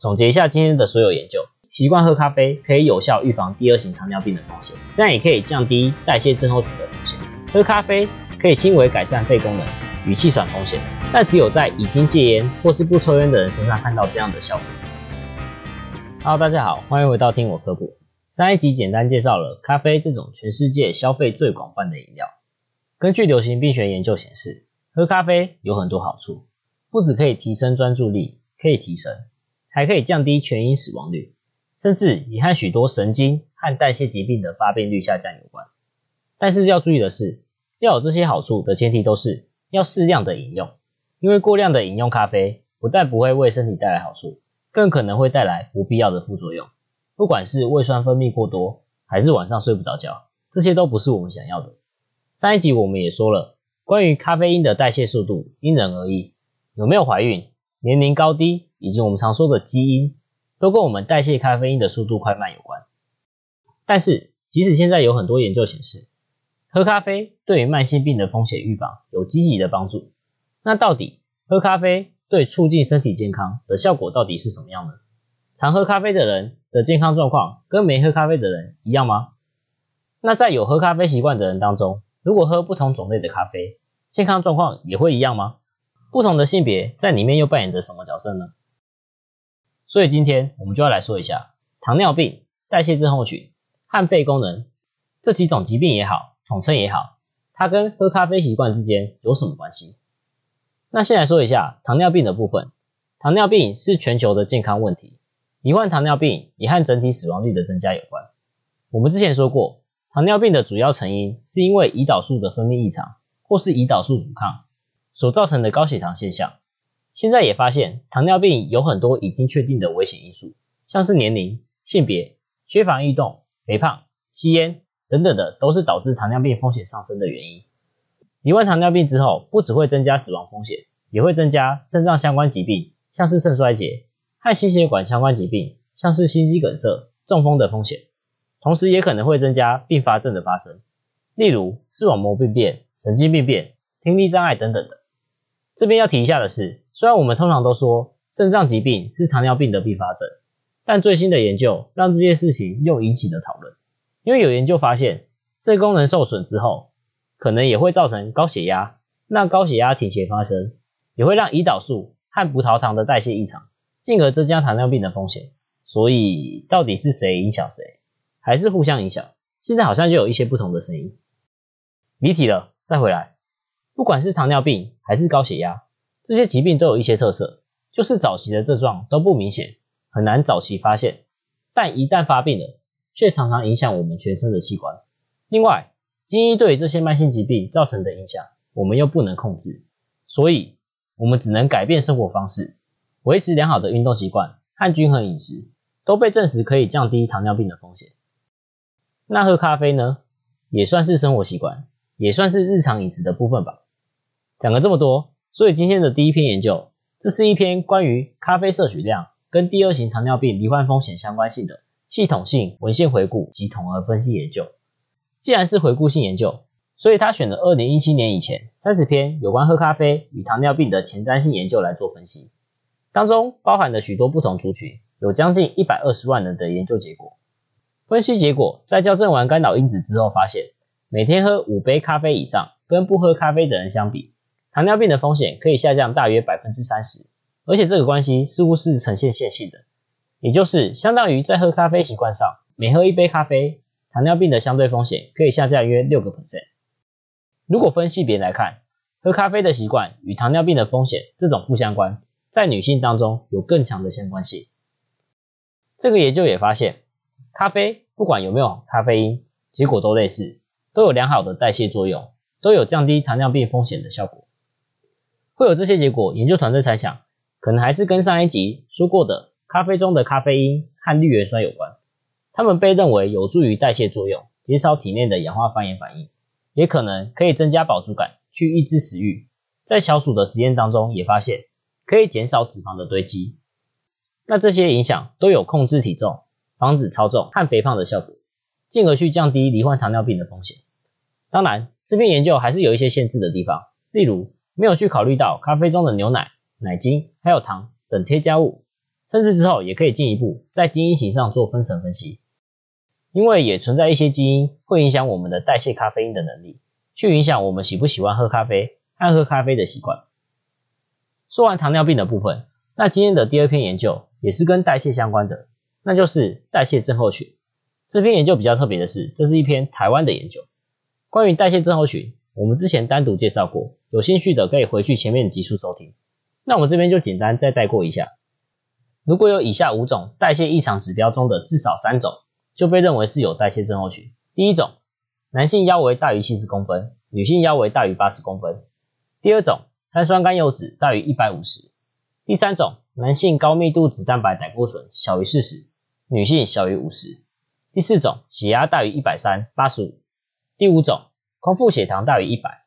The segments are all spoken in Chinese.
总结一下今天的所有研究，习惯喝咖啡可以有效预防第二型糖尿病的风险，这样也可以降低代谢症候群的风险。喝咖啡可以轻微改善肺功能与气喘风险，但只有在已经戒烟或是不抽烟的人身上看到这样的效果。Hello，大家好，欢迎回到听我科普。上一集简单介绍了咖啡这种全世界消费最广泛的饮料。根据流行病学研究显示，喝咖啡有很多好处，不只可以提升专注力，可以提神。还可以降低全因死亡率，甚至也和许多神经和代谢疾病的发病率下降有关。但是要注意的是，要有这些好处的前提都是要适量的饮用，因为过量的饮用咖啡不但不会为身体带来好处，更可能会带来不必要的副作用。不管是胃酸分泌过多，还是晚上睡不着觉，这些都不是我们想要的。上一集我们也说了，关于咖啡因的代谢速度因人而异，有没有怀孕？年龄高低以及我们常说的基因，都跟我们代谢咖啡因的速度快慢有关。但是，即使现在有很多研究显示，喝咖啡对于慢性病的风险预防有积极的帮助，那到底喝咖啡对促进身体健康的效果到底是什么样呢？常喝咖啡的人的健康状况跟没喝咖啡的人一样吗？那在有喝咖啡习惯的人当中，如果喝不同种类的咖啡，健康状况也会一样吗？不同的性别在里面又扮演着什么角色呢？所以今天我们就要来说一下糖尿病、代谢症候群和肺功能这几种疾病也好，统称也好，它跟喝咖啡习惯之间有什么关系？那先来说一下糖尿病的部分。糖尿病是全球的健康问题，罹患糖尿病也和整体死亡率的增加有关。我们之前说过，糖尿病的主要成因是因为胰岛素的分泌异常，或是胰岛素阻抗。所造成的高血糖现象，现在也发现糖尿病有很多已经确定的危险因素，像是年龄、性别、缺乏运动、肥胖、吸烟等等的，都是导致糖尿病风险上升的原因。罹患糖尿病之后，不只会增加死亡风险，也会增加肾脏相关疾病，像是肾衰竭和心血管相关疾病，像是心肌梗塞、中风的风险，同时也可能会增加并发症的发生，例如视网膜病变、神经病变、听力障碍等等的。这边要提一下的是，虽然我们通常都说肾脏疾病是糖尿病的并发症，但最新的研究让这件事情又引起了讨论。因为有研究发现，肾功能受损之后，可能也会造成高血压，那高血压提前发生，也会让胰岛素和葡萄糖的代谢异常，进而增加糖尿病的风险。所以到底是谁影响谁，还是互相影响？现在好像就有一些不同的声音。离题了，再回来。不管是糖尿病还是高血压，这些疾病都有一些特色，就是早期的症状都不明显，很难早期发现，但一旦发病了，却常常影响我们全身的器官。另外，基因对这些慢性疾病造成的影响，我们又不能控制，所以我们只能改变生活方式，维持良好的运动习惯和均衡饮食，都被证实可以降低糖尿病的风险。那喝咖啡呢，也算是生活习惯，也算是日常饮食的部分吧。讲了这么多，所以今天的第一篇研究，这是一篇关于咖啡摄取量跟第二型糖尿病罹患风险相关性的系统性文献回顾及统合分析研究。既然是回顾性研究，所以他选了二零一七年以前三十篇有关喝咖啡与糖尿病的前瞻性研究来做分析，当中包含了许多不同族群，有将近一百二十万人的研究结果。分析结果在校正完干扰因子之后，发现每天喝五杯咖啡以上，跟不喝咖啡的人相比。糖尿病的风险可以下降大约百分之三十，而且这个关系似乎是呈现线性的，也就是相当于在喝咖啡习惯上，每喝一杯咖啡，糖尿病的相对风险可以下降约六个 percent。如果分析别来看，喝咖啡的习惯与糖尿病的风险这种负相关，在女性当中有更强的相关性。这个研究也发现，咖啡不管有没有咖啡因，结果都类似，都有良好的代谢作用，都有降低糖尿病风险的效果。会有这些结果，研究团队猜想，可能还是跟上一集说过的咖啡中的咖啡因和绿原酸有关。它们被认为有助于代谢作用，减少体内的氧化反应反应，也可能可以增加饱足感，去抑制食欲。在小鼠的实验当中也发现，可以减少脂肪的堆积。那这些影响都有控制体重、防止超重和肥胖的效果，进而去降低罹患糖尿病的风险。当然，这篇研究还是有一些限制的地方，例如。没有去考虑到咖啡中的牛奶、奶精还有糖等添加物，甚至之后也可以进一步在基因型上做分层分析，因为也存在一些基因会影响我们的代谢咖啡因的能力，去影响我们喜不喜欢喝咖啡和喝咖啡的习惯。说完糖尿病的部分，那今天的第二篇研究也是跟代谢相关的，那就是代谢症候群。这篇研究比较特别的是，这是一篇台湾的研究，关于代谢症候群，我们之前单独介绍过，有兴趣的可以回去前面的集数收听。那我们这边就简单再带过一下。如果有以下五种代谢异常指标中的至少三种，就被认为是有代谢症候群。第一种，男性腰围大于七十公分，女性腰围大于八十公分。第二种，三酸甘油酯大于一百五十。第三种，男性高密度脂蛋白胆固醇小于四十，女性小于五十。第四种，血压大于一百三八十五。第五种，空腹血糖大于一百。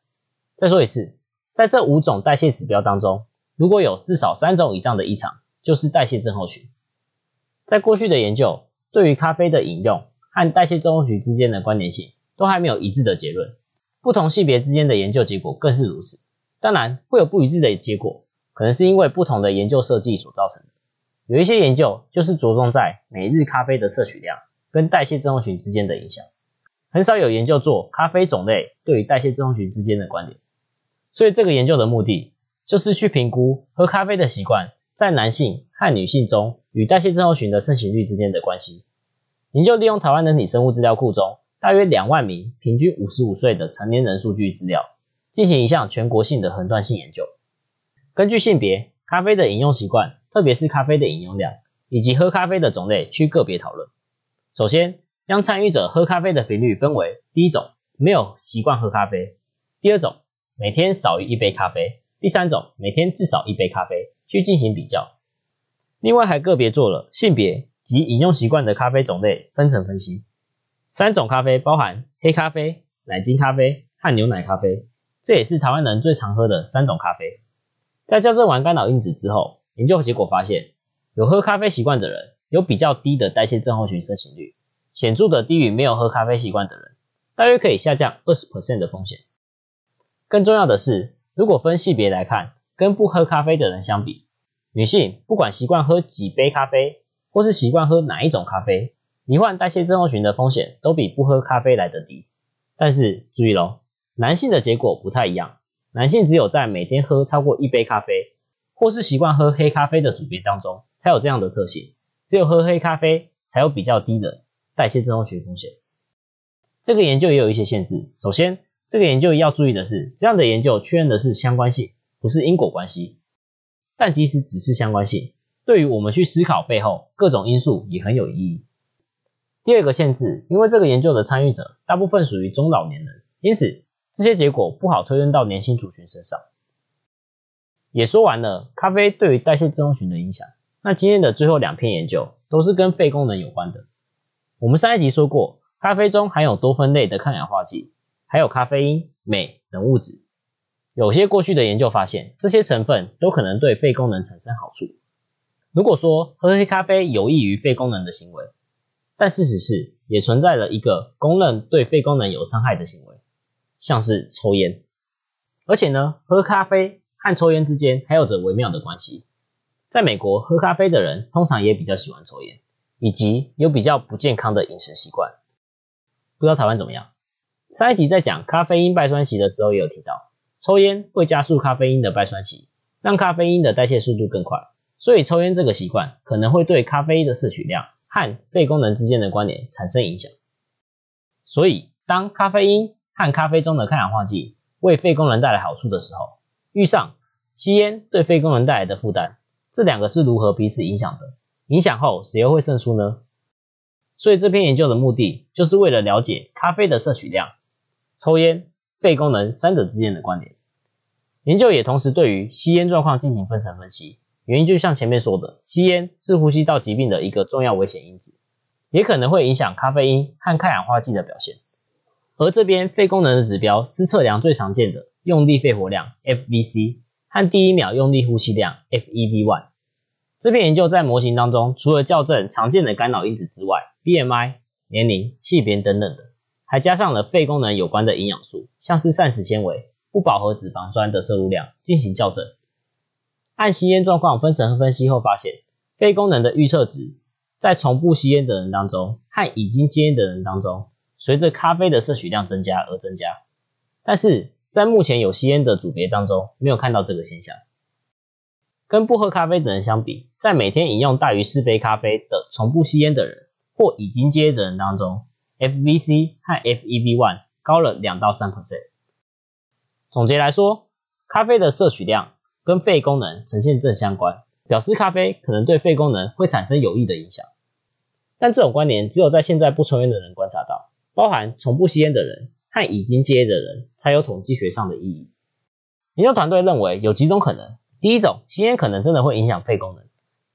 再说一次，在这五种代谢指标当中，如果有至少三种以上的异常，就是代谢症候群。在过去的研究，对于咖啡的饮用和代谢症候群之间的关联性，都还没有一致的结论。不同性别之间的研究结果更是如此。当然，会有不一致的结果，可能是因为不同的研究设计所造成的。有一些研究就是着重在每日咖啡的摄取量跟代谢症候群之间的影响，很少有研究做咖啡种类对于代谢症候群之间的关联。所以这个研究的目的就是去评估喝咖啡的习惯。在男性和女性中与代谢症候群的盛行率之间的关系，研究利用台湾人体生物资料库中大约两万名平均五十五岁的成年人数据资料，进行一项全国性的横断性研究。根据性别、咖啡的饮用习惯，特别是咖啡的饮用量以及喝咖啡的种类，去个别讨论。首先，将参与者喝咖啡的频率分为：第一种，没有习惯喝咖啡；第二种，每天少于一杯咖啡；第三种，每天至少一杯咖啡。去进行比较，另外还个别做了性别及饮用习惯的咖啡种类分层分析。三种咖啡包含黑咖啡、奶精咖啡和牛奶咖啡，这也是台湾人最常喝的三种咖啡。在校正完干扰因子之后，研究结果发现，有喝咖啡习惯的人有比较低的代谢症候群盛行率，显著的低于没有喝咖啡习惯的人，大约可以下降二十 percent 的风险。更重要的是，如果分性别来看。跟不喝咖啡的人相比，女性不管习惯喝几杯咖啡，或是习惯喝哪一种咖啡，罹患代谢症候群的风险都比不喝咖啡来得低。但是注意喽，男性的结果不太一样，男性只有在每天喝超过一杯咖啡，或是习惯喝黑咖啡的组别当中才有这样的特性，只有喝黑咖啡才有比较低的代谢症候群风险。这个研究也有一些限制，首先这个研究要注意的是，这样的研究确认的是相关性。不是因果关系，但即使只是相关性，对于我们去思考背后各种因素也很有意义。第二个限制，因为这个研究的参与者大部分属于中老年人，因此这些结果不好推论到年轻族群身上。也说完了咖啡对于代谢症候群的影响，那今天的最后两篇研究都是跟肺功能有关的。我们上一集说过，咖啡中含有多酚类的抗氧化剂，还有咖啡因、镁等物质。有些过去的研究发现，这些成分都可能对肺功能产生好处。如果说喝黑咖啡有益于肺功能的行为，但事实是也存在着一个公认对肺功能有伤害的行为，像是抽烟。而且呢，喝咖啡和抽烟之间还有着微妙的关系。在美国，喝咖啡的人通常也比较喜欢抽烟，以及有比较不健康的饮食习惯。不知道台湾怎么样？上一集在讲咖啡因败酸期的时候也有提到。抽烟会加速咖啡因的败酸期，让咖啡因的代谢速度更快，所以抽烟这个习惯可能会对咖啡因的摄取量和肺功能之间的关联产生影响。所以，当咖啡因和咖啡中的抗氧化剂为肺功能带来好处的时候，遇上吸烟对肺功能带来的负担，这两个是如何彼此影响的？影响后谁又会胜出呢？所以这篇研究的目的就是为了了解咖啡的摄取量、抽烟。肺功能三者之间的关联，研究也同时对于吸烟状况进行分层分析。原因就像前面说的，吸烟是呼吸道疾病的一个重要危险因子，也可能会影响咖啡因和抗氧化剂的表现。而这边肺功能的指标是测量最常见的用力肺活量 FVC 和第一秒用力呼吸量 FEV1。这篇研究在模型当中，除了校正常见的干扰因子之外，BMI、年龄、性别等等的。还加上了肺功能有关的营养素，像是膳食纤维、不饱和脂肪酸的摄入量进行校正。按吸烟状况分层分析后发现，肺功能的预测值在从不吸烟的人当中和已经戒烟的人当中，随着咖啡的摄取量增加而增加。但是在目前有吸烟的组别当中，没有看到这个现象。跟不喝咖啡的人相比，在每天饮用大于四杯咖啡的从不吸烟的人或已经戒烟的人当中，FVC 和 FEV1 高了两到三 percent。总结来说，咖啡的摄取量跟肺功能呈现正相关，表示咖啡可能对肺功能会产生有益的影响。但这种关联只有在现在不抽烟的人观察到，包含从不吸烟的人和已经戒烟的人才有统计学上的意义。研究团队认为有几种可能：第一种，吸烟可能真的会影响肺功能，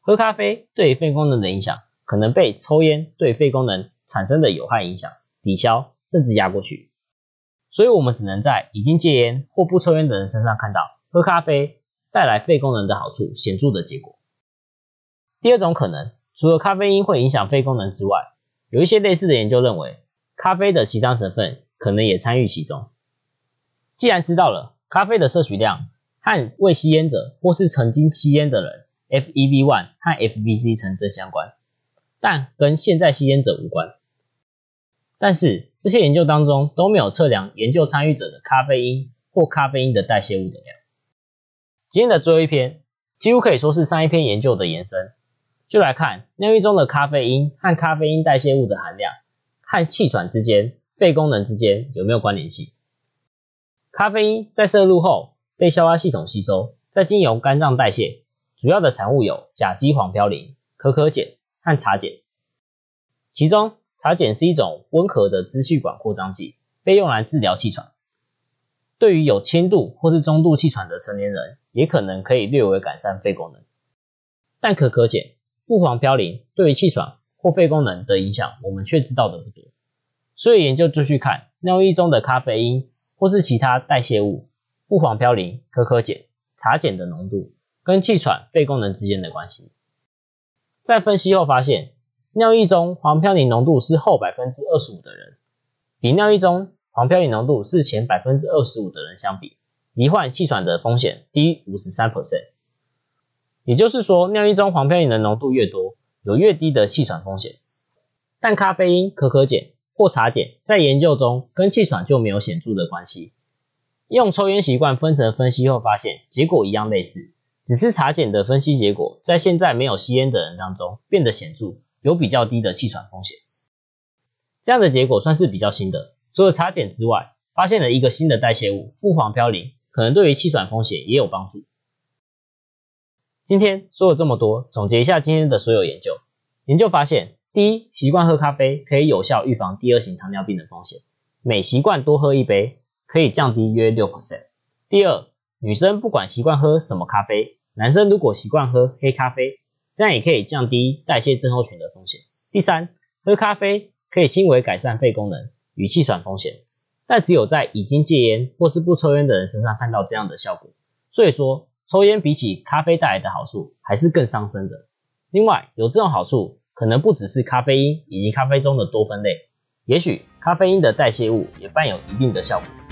喝咖啡对肺功能的影响可能被抽烟对肺功能产生的有害影响抵消，甚至压过去。所以，我们只能在已经戒烟或不抽烟的人身上看到喝咖啡带来肺功能的好处显著的结果。第二种可能，除了咖啡因会影响肺功能之外，有一些类似的研究认为，咖啡的其他成分可能也参与其中。既然知道了咖啡的摄取量和未吸烟者或是曾经吸烟的人 FEV1 和 FVC 成正相关，但跟现在吸烟者无关。但是这些研究当中都没有测量研究参与者的咖啡因或咖啡因的代谢物的量。今天的最后一篇几乎可以说是上一篇研究的延伸，就来看尿液中的咖啡因和咖啡因代谢物的含量和气喘之间、肺功能之间有没有关联性。咖啡因在摄入后被消化系统吸收，再经由肝脏代谢，主要的产物有甲基黄嘌呤、可可碱和茶碱，其中。茶碱是一种温和的支气管扩张剂，被用来治疗气喘。对于有轻度或是中度气喘的成年人，也可能可以略微改善肺功能。但可可碱、富黄嘌呤对于气喘或肺功能的影响，我们却知道的不多。所以研究继续看尿液中的咖啡因或是其他代谢物、不黄嘌呤、可可碱、茶碱的浓度跟气喘、肺功能之间的关系。在分析后发现。尿液中黄嘌呤浓度是后百分之二十五的人，比尿液中黄嘌呤浓度是前百分之二十五的人相比，罹患气喘的风险低五十三 percent。也就是说，尿液中黄嘌呤的浓度越多，有越低的气喘风险。但咖啡因、可可碱或茶碱在研究中跟气喘就没有显著的关系。用抽烟习惯分层分析后发现，结果一样类似，只是茶碱的分析结果在现在没有吸烟的人当中变得显著。有比较低的气喘风险，这样的结果算是比较新的。除了茶碱之外，发现了一个新的代谢物——富黄嘌呤，可能对于气喘风险也有帮助。今天说了这么多，总结一下今天的所有研究。研究发现，第一，习惯喝咖啡可以有效预防第二型糖尿病的风险，每习惯多喝一杯可以降低约六 percent。第二，女生不管习惯喝什么咖啡，男生如果习惯喝黑咖啡。这样也可以降低代谢症候群的风险。第三，喝咖啡可以轻微改善肺功能与气喘风险，但只有在已经戒烟或是不抽烟的人身上看到这样的效果。所以说，抽烟比起咖啡带来的好处还是更伤身的。另外，有这种好处可能不只是咖啡因以及咖啡中的多酚类，也许咖啡因的代谢物也伴有一定的效果。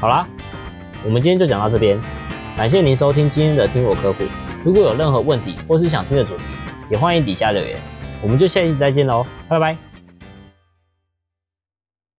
好啦，我们今天就讲到这边，感谢您收听今天的听我科普。如果有任何问题或是想听的主题，也欢迎底下留言。我们就下期再见喽，拜拜。